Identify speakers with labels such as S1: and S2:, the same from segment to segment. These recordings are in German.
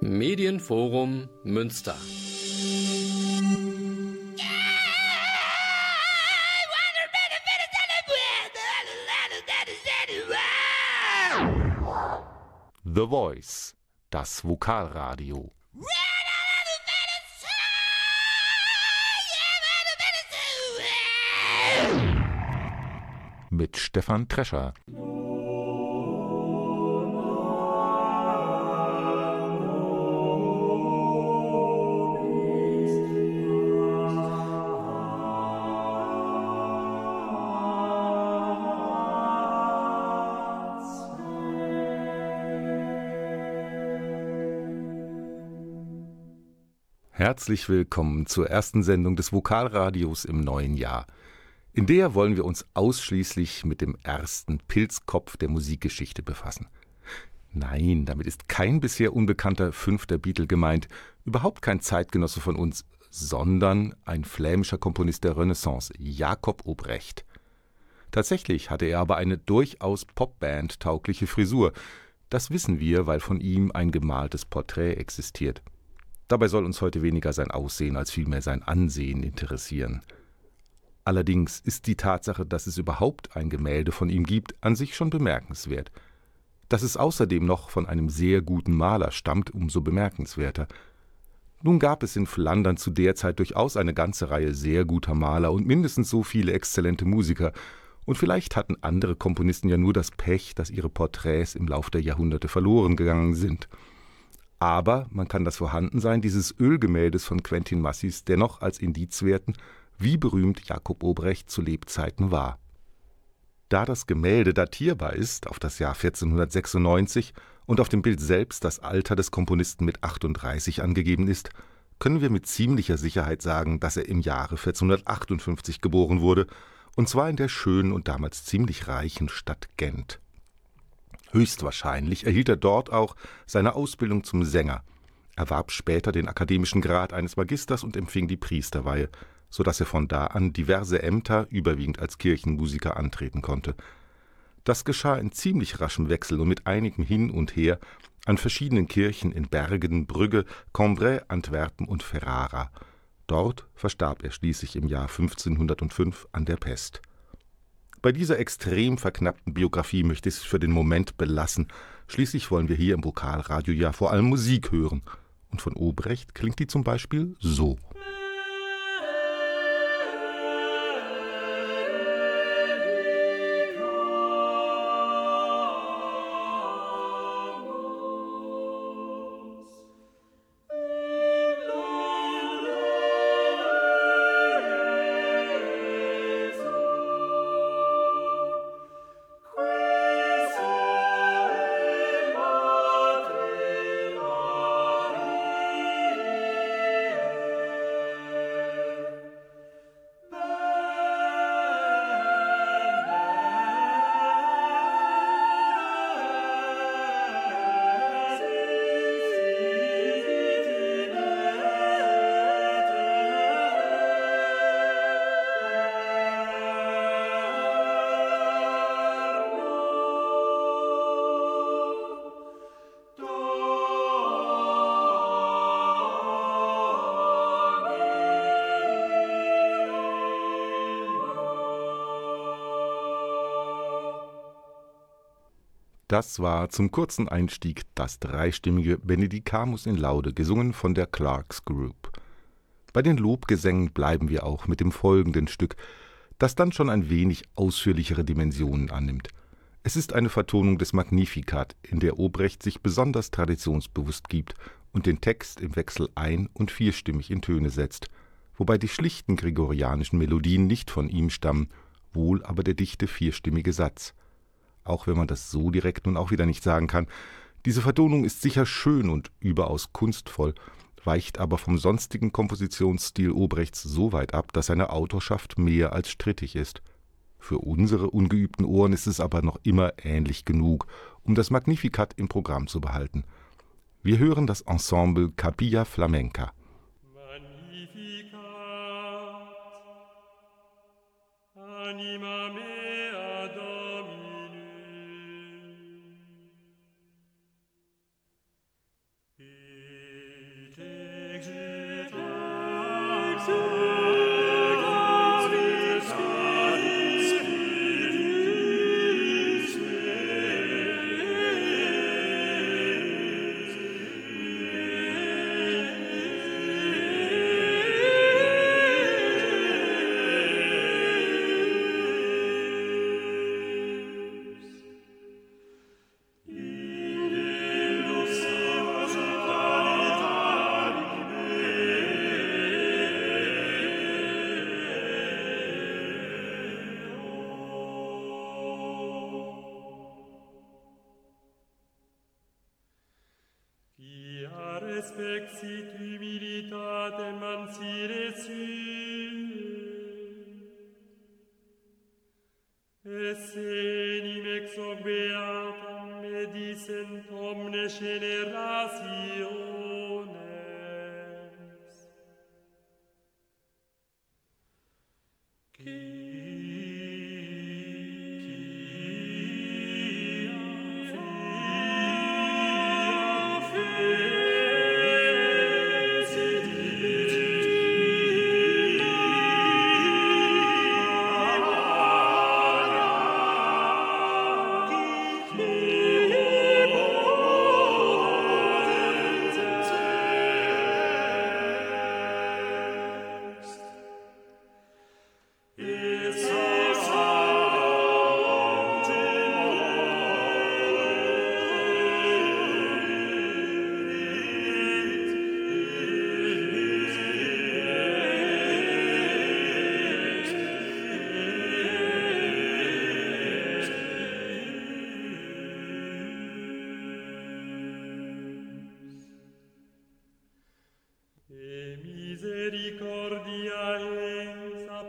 S1: Medienforum Münster.
S2: The Voice, das Vokalradio. Mit Stefan Trescher. Herzlich willkommen zur ersten Sendung des Vokalradios im neuen Jahr. In der wollen wir uns ausschließlich mit dem ersten Pilzkopf der Musikgeschichte befassen. Nein, damit ist kein bisher unbekannter fünfter Beatle gemeint, überhaupt kein Zeitgenosse von uns, sondern ein flämischer Komponist der Renaissance, Jakob Obrecht. Tatsächlich hatte er aber eine durchaus Popband-taugliche Frisur. Das wissen wir, weil von ihm ein gemaltes Porträt existiert. Dabei soll uns heute weniger sein Aussehen als vielmehr sein Ansehen interessieren. Allerdings ist die Tatsache, dass es überhaupt ein Gemälde von ihm gibt, an sich schon bemerkenswert. Dass es außerdem noch von einem sehr guten Maler stammt, umso bemerkenswerter. Nun gab es in Flandern zu der Zeit durchaus eine ganze Reihe sehr guter Maler und mindestens so viele exzellente Musiker, und vielleicht hatten andere Komponisten ja nur das Pech, dass ihre Porträts im Lauf der Jahrhunderte verloren gegangen sind. Aber man kann das Vorhandensein dieses Ölgemäldes von Quentin Massis dennoch als Indiz werten, wie berühmt Jakob Obrecht zu Lebzeiten war. Da das Gemälde datierbar ist auf das Jahr 1496 und auf dem Bild selbst das Alter des Komponisten mit 38 angegeben ist, können wir mit ziemlicher Sicherheit sagen, dass er im Jahre 1458 geboren wurde, und zwar in der schönen und damals ziemlich reichen Stadt Gent. Höchstwahrscheinlich erhielt er dort auch seine Ausbildung zum Sänger, erwarb später den akademischen Grad eines Magisters und empfing die Priesterweihe, so dass er von da an diverse Ämter, überwiegend als Kirchenmusiker, antreten konnte. Das geschah in ziemlich raschem Wechsel und mit einigem Hin und Her an verschiedenen Kirchen in Bergen, Brügge, Cambrai, Antwerpen und Ferrara. Dort verstarb er schließlich im Jahr 1505 an der Pest. Bei dieser extrem verknappten Biografie möchte ich es für den Moment belassen. Schließlich wollen wir hier im Vokalradio ja vor allem Musik hören. Und von Obrecht klingt die zum Beispiel so. Das war zum kurzen Einstieg das dreistimmige Benedicamus in Laude, gesungen von der Clarks Group. Bei den Lobgesängen bleiben wir auch mit dem folgenden Stück, das dann schon ein wenig ausführlichere Dimensionen annimmt. Es ist eine Vertonung des Magnificat, in der Obrecht sich besonders traditionsbewusst gibt und den Text im Wechsel ein- und vierstimmig in Töne setzt, wobei die schlichten gregorianischen Melodien nicht von ihm stammen, wohl aber der dichte vierstimmige Satz – auch wenn man das so direkt nun auch wieder nicht sagen kann. Diese Vertonung ist sicher schön und überaus kunstvoll, weicht aber vom sonstigen Kompositionsstil Obrechts so weit ab, dass seine Autorschaft mehr als strittig ist. Für unsere ungeübten Ohren ist es aber noch immer ähnlich genug, um das Magnificat im Programm zu behalten. Wir hören das Ensemble Capilla Flamenca. Magnificat, anima exist.
S3: misericordia ens a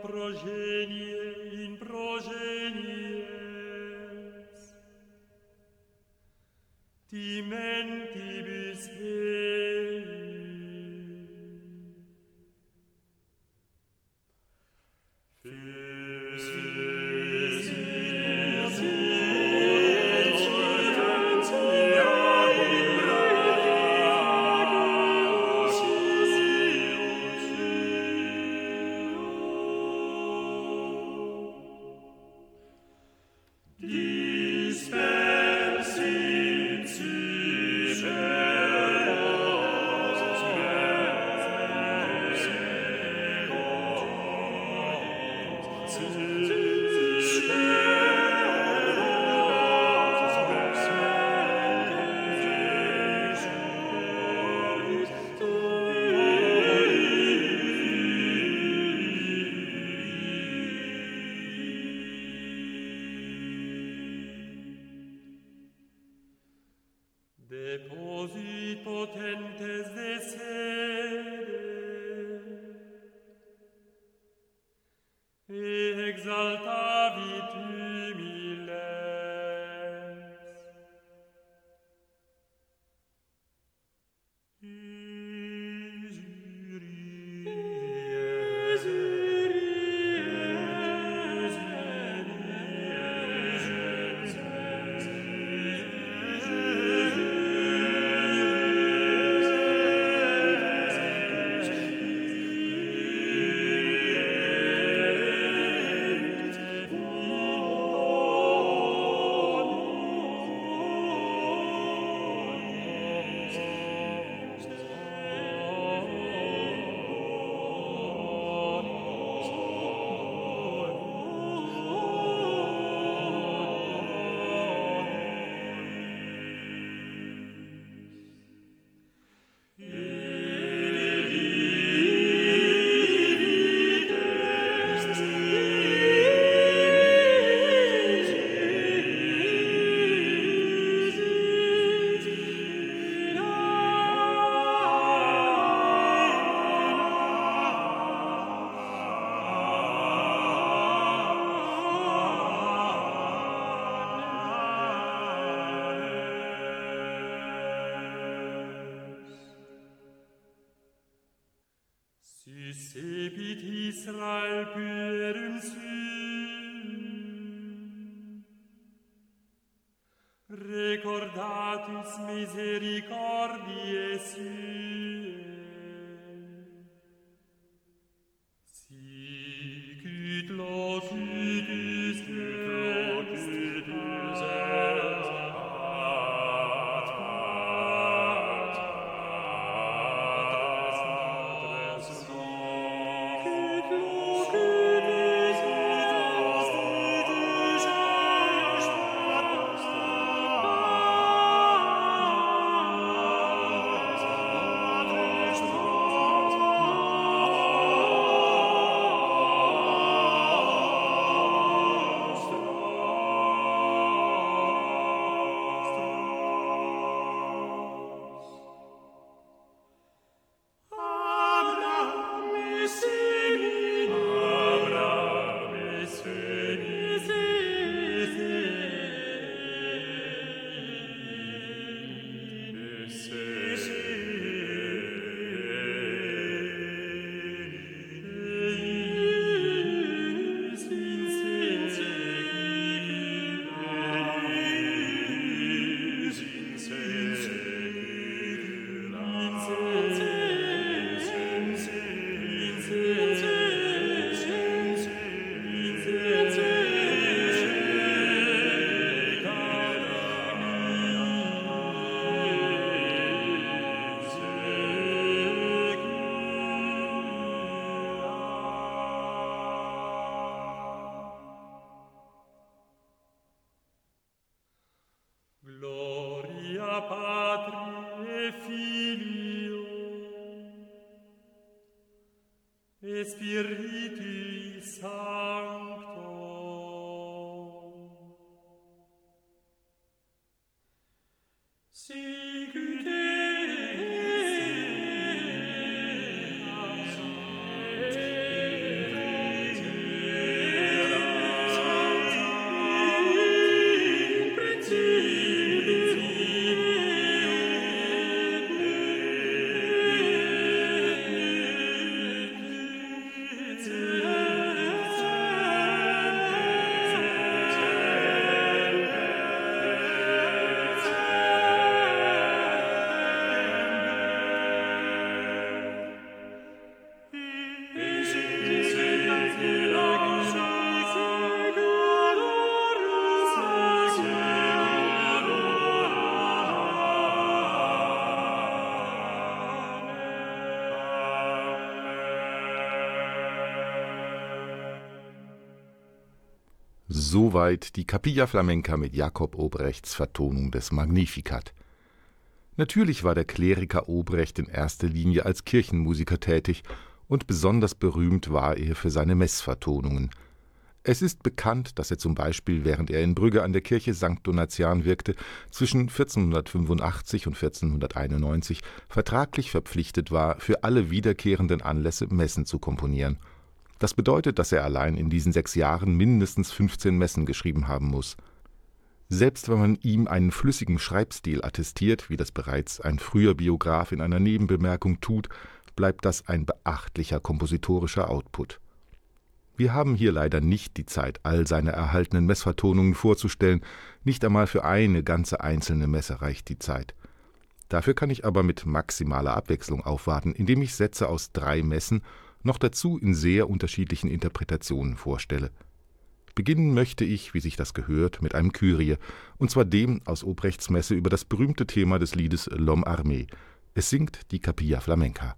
S2: Soweit die Capilla Flamenca mit Jakob Obrechts Vertonung des Magnificat. Natürlich war der Kleriker Obrecht in erster Linie als Kirchenmusiker tätig und besonders berühmt war er für seine Messvertonungen. Es ist bekannt, dass er zum Beispiel, während er in Brügge an der Kirche St. Donatian wirkte, zwischen 1485 und 1491 vertraglich verpflichtet war, für alle wiederkehrenden Anlässe Messen zu komponieren – das bedeutet, dass er allein in diesen sechs Jahren mindestens 15 Messen geschrieben haben muss. Selbst wenn man ihm einen flüssigen Schreibstil attestiert, wie das bereits ein früher Biograf in einer Nebenbemerkung tut, bleibt das ein beachtlicher kompositorischer Output. Wir haben hier leider nicht die Zeit, all seine erhaltenen Messvertonungen vorzustellen, nicht einmal für eine ganze einzelne Messe reicht die Zeit. Dafür kann ich aber mit maximaler Abwechslung aufwarten, indem ich Sätze aus drei Messen noch dazu in sehr unterschiedlichen Interpretationen vorstelle. Beginnen möchte ich, wie sich das gehört, mit einem Kyrie, und zwar dem aus Obrechts Messe über das berühmte Thema des Liedes L'Homme Armé. Es singt die Capilla Flamenca.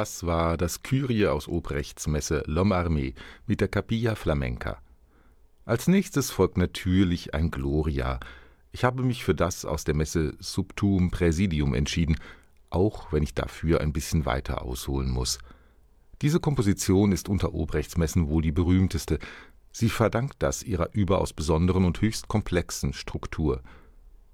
S2: Das war das Kyrie aus Obrechts Messe L'Homme Armé mit der Capilla Flamenca. Als nächstes folgt natürlich ein Gloria. Ich habe mich für das aus der Messe Subtum Praesidium entschieden, auch wenn ich dafür ein bisschen weiter ausholen muss. Diese Komposition ist unter Obrechts Messen wohl die berühmteste. Sie verdankt das ihrer überaus besonderen und höchst komplexen Struktur –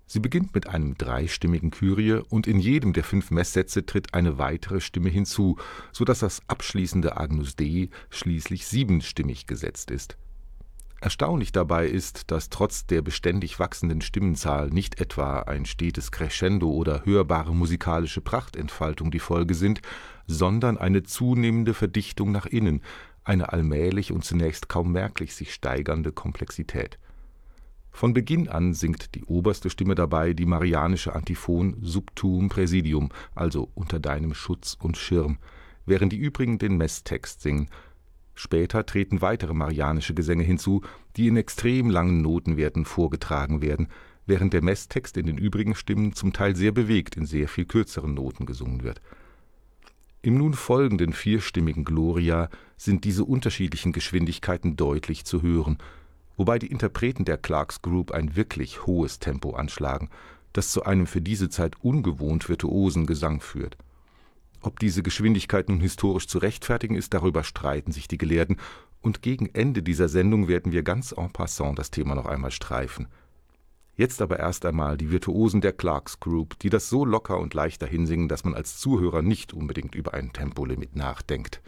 S2: Sie beginnt mit einem dreistimmigen Kyrie und in jedem der fünf Messsätze tritt eine weitere Stimme hinzu, so dass das abschließende Agnus Dei schließlich siebenstimmig gesetzt ist. Erstaunlich dabei ist, dass trotz der beständig wachsenden Stimmenzahl nicht etwa ein stetes Crescendo oder hörbare musikalische Prachtentfaltung die Folge sind, sondern eine zunehmende Verdichtung nach innen, eine allmählich und zunächst kaum merklich sich steigernde Komplexität von Beginn an singt die oberste Stimme dabei die marianische Antiphon Sub tuum praesidium, also unter deinem Schutz und Schirm, während die übrigen den Messtext singen. Später treten weitere marianische Gesänge hinzu, die in extrem langen Notenwerten vorgetragen werden, während der Messtext in den übrigen Stimmen zum Teil sehr bewegt in sehr viel kürzeren Noten gesungen wird. Im nun folgenden vierstimmigen Gloria sind diese unterschiedlichen Geschwindigkeiten deutlich zu hören – wobei die Interpreten der Clarks Group ein wirklich hohes Tempo anschlagen, das zu einem für diese Zeit ungewohnt virtuosen Gesang führt. Ob diese Geschwindigkeit nun historisch zu rechtfertigen ist, darüber streiten sich die Gelehrten, und gegen Ende dieser Sendung werden wir ganz en passant das Thema noch einmal streifen. Jetzt aber erst einmal die Virtuosen der Clarks Group, die das so locker und leicht dahinsingen, dass man als Zuhörer nicht unbedingt über ein Tempolimit nachdenkt.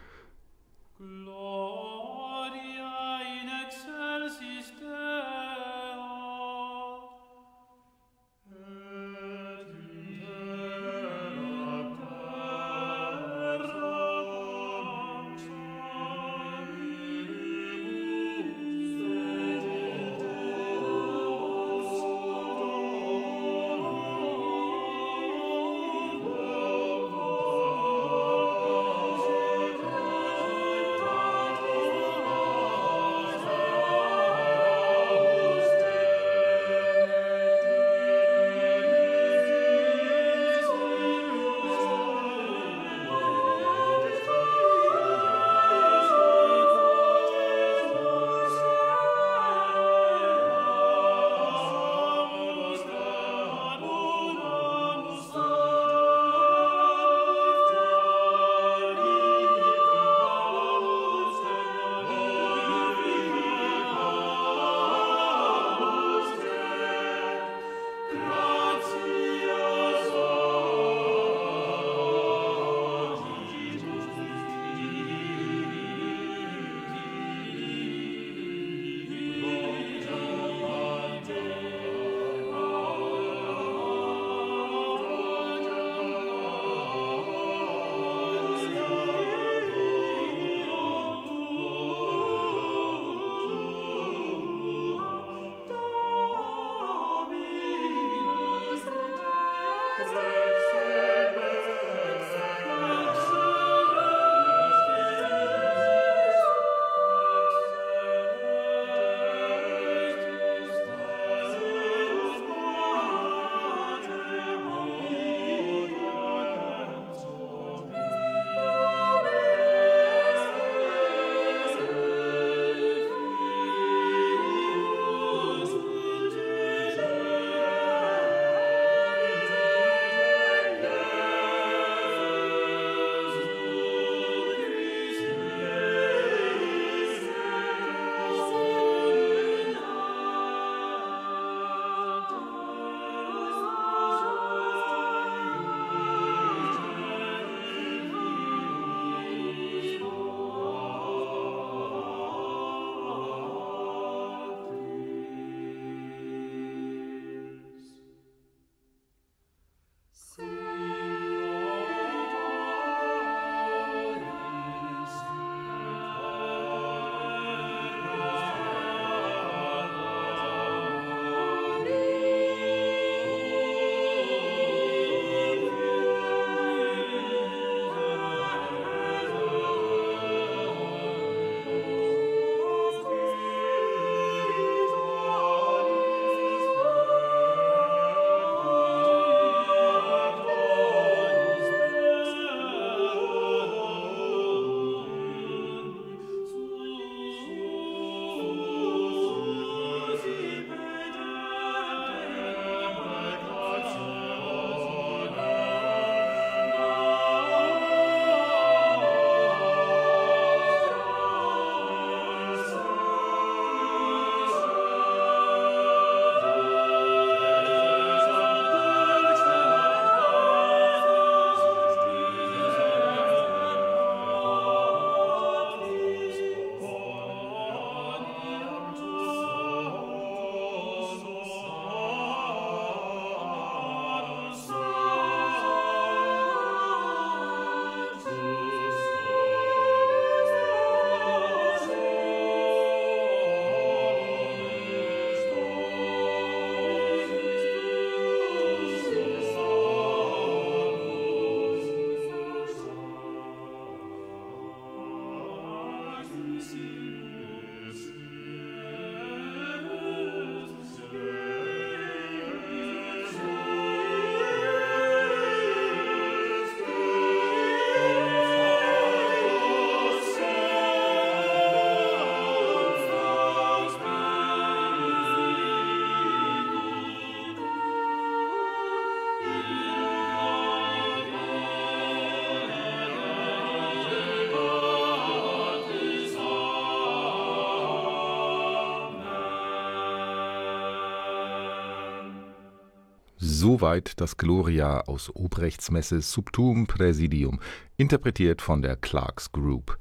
S2: Soweit das Gloria aus Obrechts Messe Subtum Praesidium, interpretiert von der Clarks Group.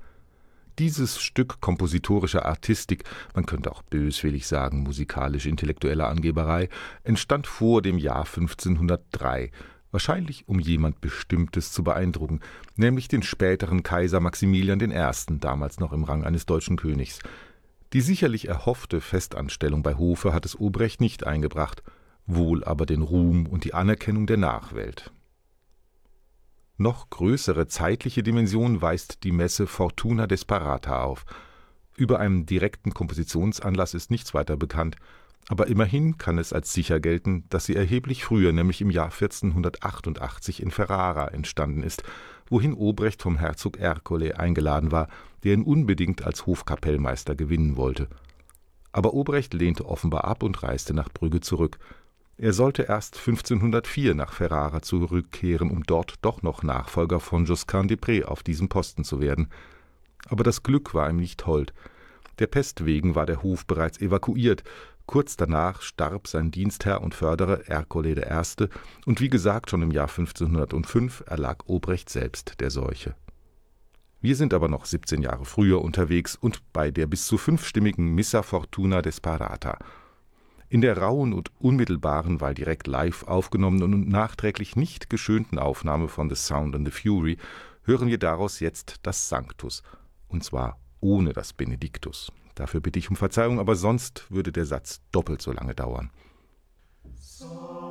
S2: Dieses Stück kompositorischer Artistik, man könnte auch böswillig sagen musikalisch-intellektuelle Angeberei, entstand vor dem Jahr 1503, wahrscheinlich um jemand Bestimmtes zu beeindrucken, nämlich den späteren Kaiser Maximilian I., damals noch im Rang eines deutschen Königs. Die sicherlich erhoffte Festanstellung bei Hofe hat es Obrecht nicht eingebracht – wohl aber den Ruhm und die Anerkennung der Nachwelt. Noch größere zeitliche Dimension weist die Messe Fortuna Desperata auf. Über einen direkten Kompositionsanlass ist nichts weiter bekannt, aber immerhin kann es als sicher gelten, dass sie erheblich früher, nämlich im Jahr 1488 in Ferrara entstanden ist, wohin Obrecht vom Herzog Ercole eingeladen war, der ihn unbedingt als Hofkapellmeister gewinnen wollte. Aber Obrecht lehnte offenbar ab und reiste nach Brügge zurück, er sollte erst 1504 nach Ferrara zurückkehren, um dort doch noch Nachfolger von Josquin des Prés auf diesem Posten zu werden. Aber das Glück war ihm nicht hold. Der Pest wegen war der Hof bereits evakuiert. Kurz danach starb sein Dienstherr und Förderer Ercole I. und wie gesagt schon im Jahr 1505 erlag Obrecht selbst der Seuche. Wir sind aber noch 17 Jahre früher unterwegs und bei der bis zu fünfstimmigen Missa Fortuna Desperata – in der rauen und unmittelbaren, weil direkt live aufgenommenen und nachträglich nicht geschönten Aufnahme von The Sound and the Fury hören wir daraus jetzt das Sanctus, und zwar ohne das Benediktus. Dafür bitte ich um Verzeihung, aber sonst würde der Satz doppelt so lange dauern. So.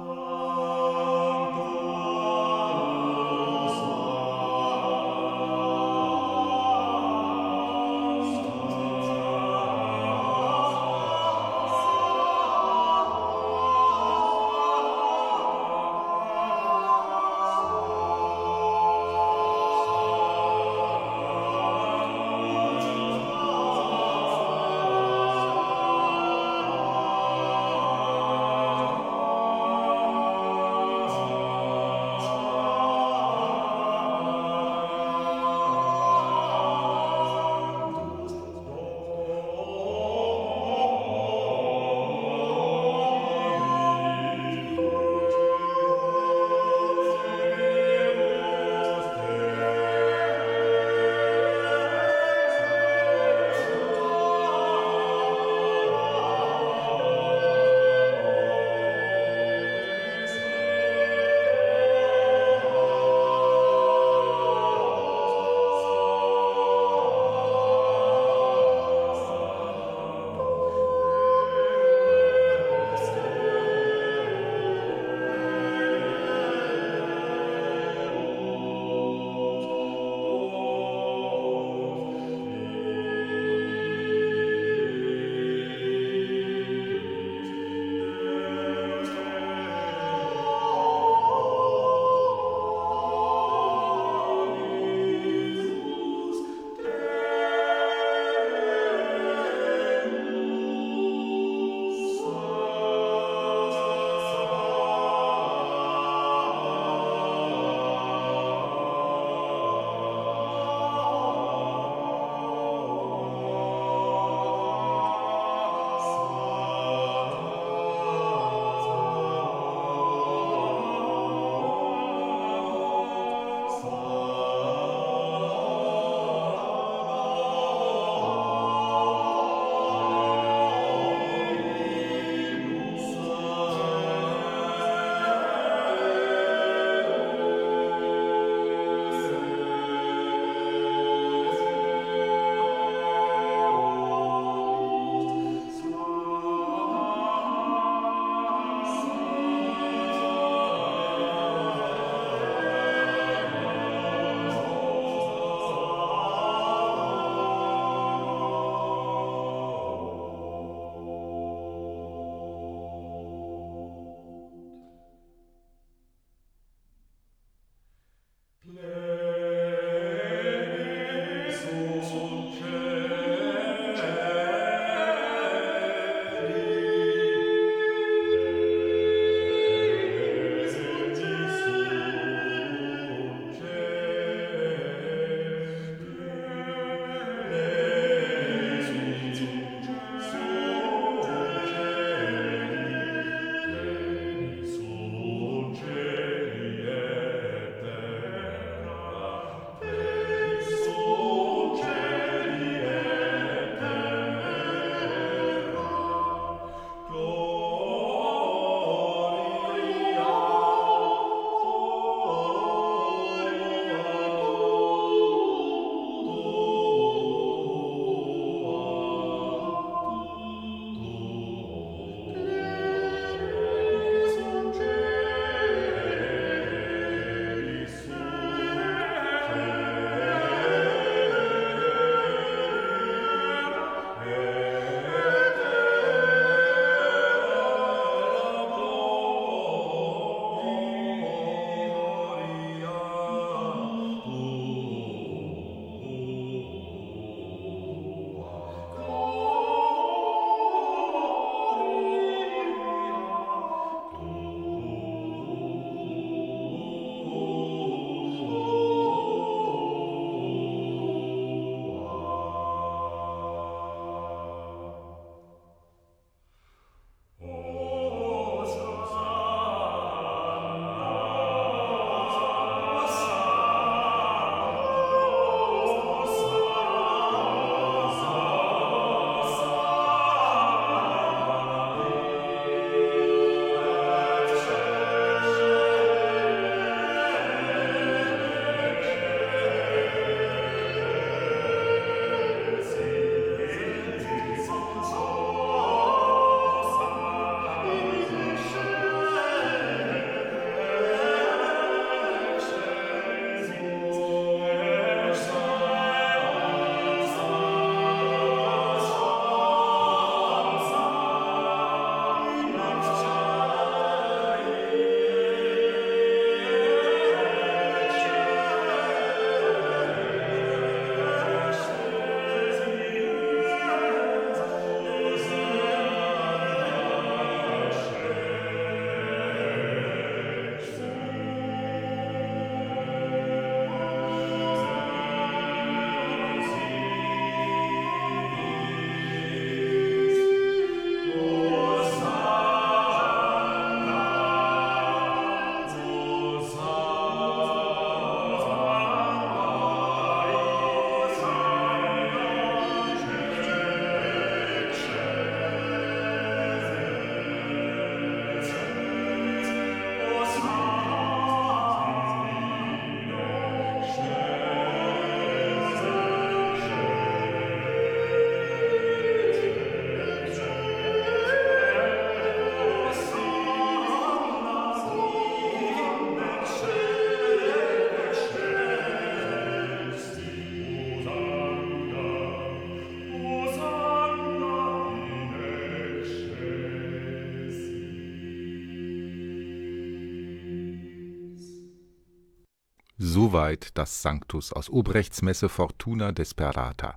S2: Soweit das Sanctus aus Obrechts Messe Fortuna Desperata.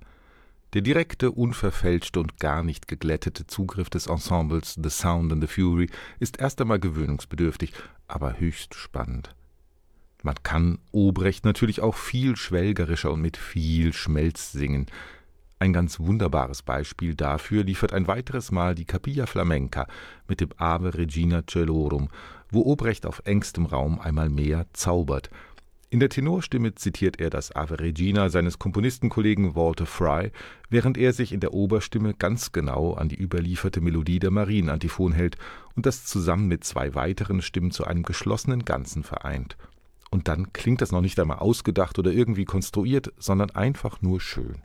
S2: Der direkte, unverfälschte und gar nicht geglättete Zugriff des Ensembles The Sound and the Fury ist erst einmal gewöhnungsbedürftig, aber höchst spannend. Man kann Obrecht natürlich auch viel schwelgerischer und mit viel Schmelz singen. Ein ganz wunderbares Beispiel dafür liefert ein weiteres Mal die Capilla Flamenca mit dem Ave Regina Celorum, wo Obrecht auf engstem Raum einmal mehr zaubert – in der Tenorstimme zitiert er das Ave Regina seines Komponistenkollegen Walter Fry, während er sich in der Oberstimme ganz genau an die überlieferte Melodie der Marienantiphon hält und das zusammen mit zwei weiteren Stimmen zu einem geschlossenen Ganzen vereint. Und dann klingt das noch nicht einmal ausgedacht oder irgendwie konstruiert, sondern einfach nur schön.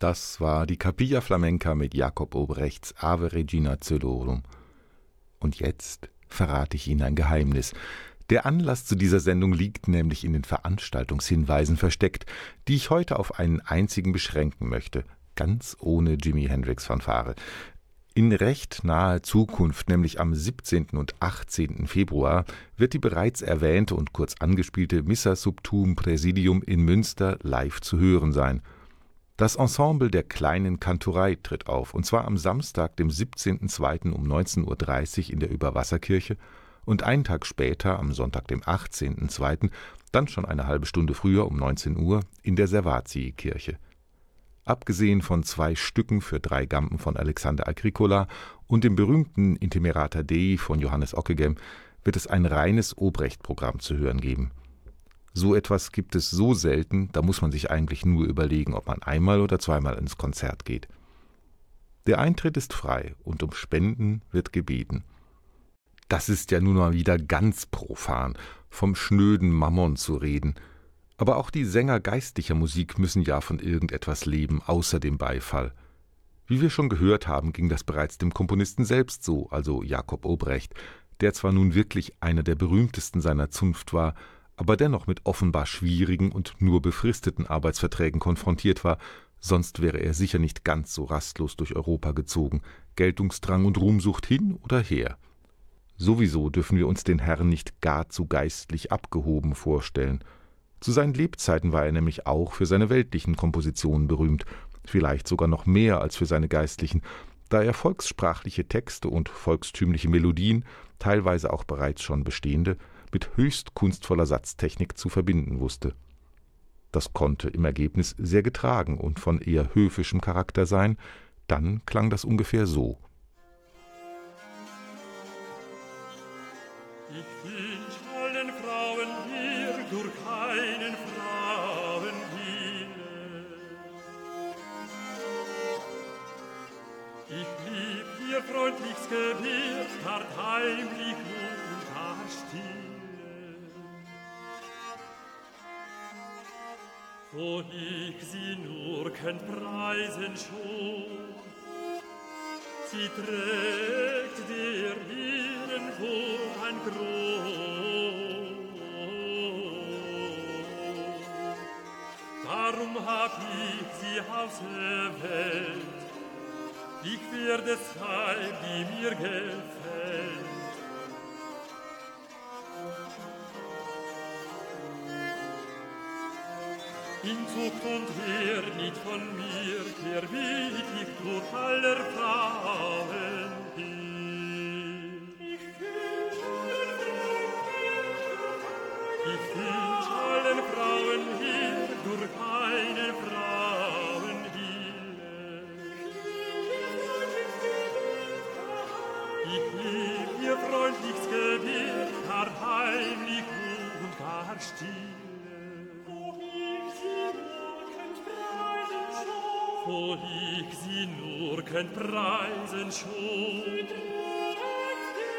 S2: Das war die Capilla Flamenca mit Jakob Obrechts Ave Regina Celorum. Und jetzt verrate ich Ihnen ein Geheimnis. Der Anlass zu dieser Sendung liegt nämlich in den Veranstaltungshinweisen versteckt, die ich heute auf einen einzigen beschränken möchte, ganz ohne Jimi Hendrix Fanfare. In recht naher Zukunft, nämlich am 17. und 18. Februar, wird die bereits erwähnte und kurz angespielte Missa Subtum Präsidium in Münster live zu hören sein – Das Ensemble der kleinen Kantorei tritt auf, und zwar am Samstag, dem 17.02. um 19.30 Uhr in der Überwasserkirche und einen Tag später, am Sonntag, dem 18.02., dann schon eine halbe Stunde früher um 19 Uhr in der Servatii-Kirche. Abgesehen von zwei Stücken für drei Gampen von Alexander Agricola und dem berühmten Intemerata Dei von Johannes Ockeghem wird es ein reines Obrecht-Programm zu hören geben. So etwas gibt es so selten, da muss man sich eigentlich nur überlegen, ob man einmal oder zweimal ins Konzert geht. Der Eintritt ist frei und um Spenden wird gebeten. Das ist ja nun mal wieder ganz profan, vom schnöden Mammon zu reden. Aber auch die Sänger geistlicher Musik müssen ja von irgendetwas leben, außer dem Beifall. Wie wir schon gehört haben, ging das bereits dem Komponisten selbst so, also Jakob Obrecht, der zwar nun wirklich einer der berühmtesten seiner Zunft war, aber dennoch mit offenbar schwierigen und nur befristeten Arbeitsverträgen konfrontiert war, sonst wäre er sicher nicht ganz so rastlos durch Europa gezogen, Geltungsdrang und Ruhmsucht hin oder her. Sowieso dürfen wir uns den Herrn nicht gar zu geistlich abgehoben vorstellen. Zu seinen Lebzeiten war er nämlich auch für seine weltlichen Kompositionen berühmt, vielleicht sogar noch mehr als für seine geistlichen, da er volkssprachliche Texte und volkstümliche Melodien, teilweise auch bereits schon bestehende, mit höchst kunstvoller Satztechnik zu verbinden wusste. Das konnte im Ergebnis sehr getragen und von eher höfischem Charakter sein, dann klang das ungefähr so.
S3: Ich wünsch allen Frauen hier durch keinen Frauenhimmel. Ich lieb ihr freundlichst Gebet, wo ich sie nur könnt preisen schon. Sie trägt der Hirn vor ein Gros. Darum hab ich sie auserwählt, ich werde sein, die mir gefällt. In Zucht und Heer nicht von mir, der wie ich durch aller Frauen hin. Ich wünsch allen Frauen hier durch eine Frauen Ich lieb ihr freundlichst Gebet, gar heimlich und gar still. wo ich sie nur könnt preisen schon.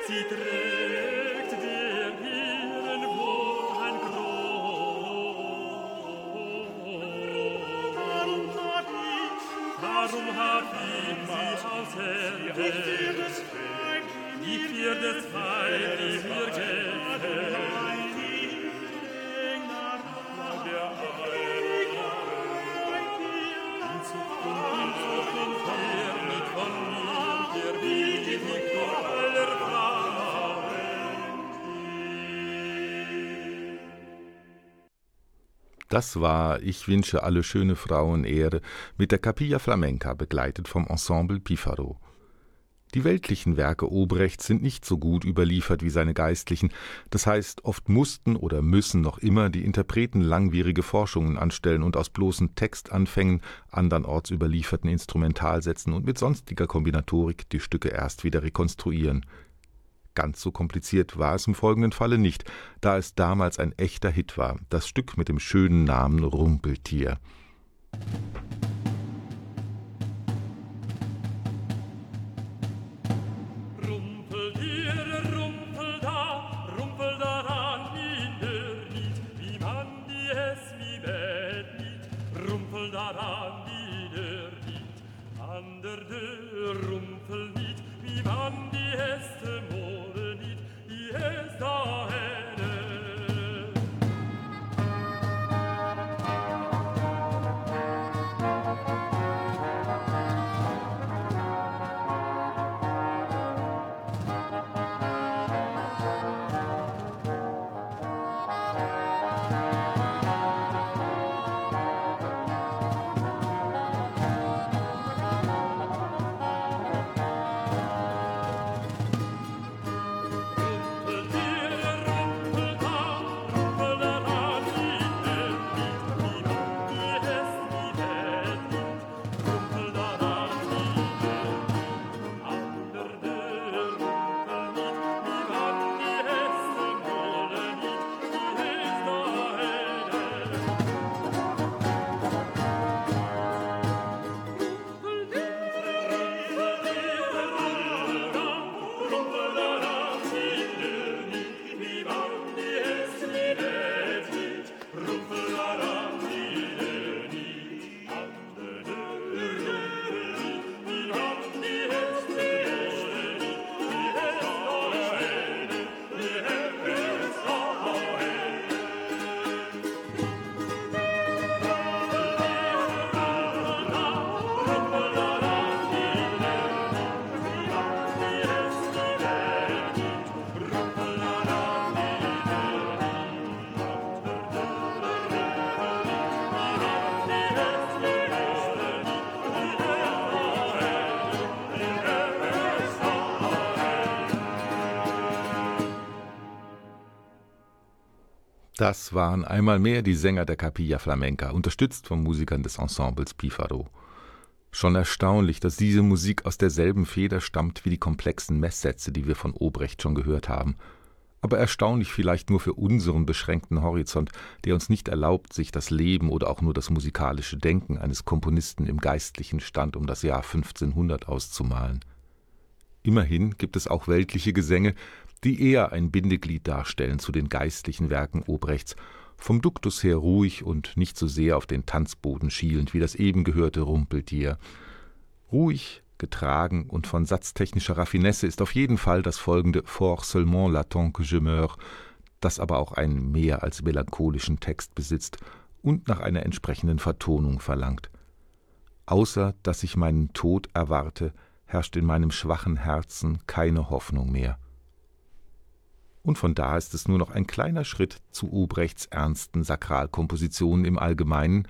S3: Sie trägt der ihren ein groß. Darum hab ich, darum hab ich sie auserwählt, nicht ihr des die mir gefällt.
S2: Das war Ich wünsche alle schöne Frauen Ehre mit der Capilla Flamenca, begleitet vom Ensemble Pifaro. Die weltlichen Werke Obrechts sind nicht so gut überliefert wie seine geistlichen, das heißt, oft mussten oder müssen noch immer die Interpreten langwierige Forschungen anstellen und aus bloßen Textanfängen, andernorts überlieferten Instrumentalsätzen und mit sonstiger Kombinatorik die Stücke erst wieder rekonstruieren. Ganz so kompliziert war es im folgenden Falle nicht, da es damals ein echter Hit war, das Stück mit dem schönen Namen Rumpeltier. Das waren einmal mehr die Sänger der Capilla Flamenca, unterstützt von Musikern des Ensembles Pifaro. Schon erstaunlich, dass diese Musik aus derselben Feder stammt wie die komplexen Messsätze, die wir von Obrecht schon gehört haben. Aber erstaunlich vielleicht nur für unseren beschränkten Horizont, der uns nicht erlaubt, sich das Leben oder auch nur das musikalische Denken eines Komponisten im geistlichen Stand um das Jahr 1500 auszumalen. Immerhin gibt es auch weltliche Gesänge, die eher ein Bindeglied darstellen zu den geistlichen Werken Obrechts, vom Duktus her ruhig und nicht so sehr auf den Tanzboden schielend wie das eben gehörte Rumpeltier. Ruhig, getragen und von satztechnischer Raffinesse ist auf jeden Fall das folgende Fort seulement l'attend que je meurs, das aber auch einen mehr als melancholischen Text besitzt und nach einer entsprechenden Vertonung verlangt. Außer dass ich meinen Tod erwarte, herrscht in meinem schwachen Herzen keine Hoffnung mehr und von da ist es nur noch ein kleiner Schritt zu Ubrechts ernsten Sakralkompositionen im Allgemeinen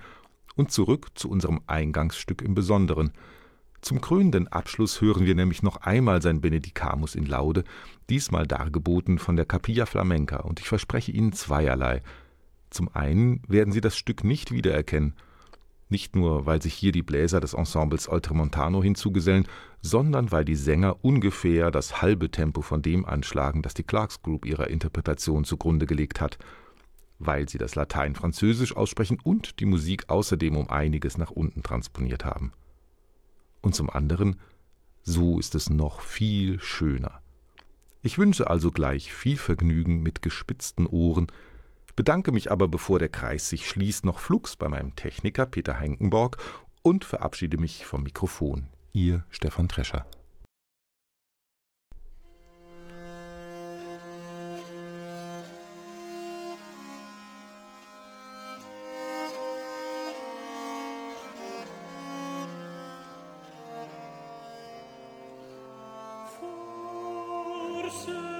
S2: und zurück zu unserem Eingangsstück im Besonderen. Zum krönenden Abschluss hören wir nämlich noch einmal sein Benedicamus in Laude, diesmal dargeboten von der Capilla Flamenca, und ich verspreche Ihnen zweierlei. Zum einen werden Sie das Stück nicht wiedererkennen, nicht nur, weil sich hier die Bläser des Ensembles Oltremontano hinzugesellen, sondern weil die Sänger ungefähr das halbe Tempo von dem anschlagen, das die Clarks Group ihrer Interpretation zugrunde gelegt hat, weil sie das Latein französisch aussprechen und die Musik außerdem um einiges nach unten transponiert haben. Und zum anderen, so ist es noch viel schöner. Ich wünsche also gleich viel Vergnügen mit gespitzten Ohren, bedanke mich aber, bevor der Kreis sich schließt, noch flugs bei meinem Techniker Peter Henkenborg und verabschiede mich vom Mikrofon. Ihr Stefan Trescher. Forse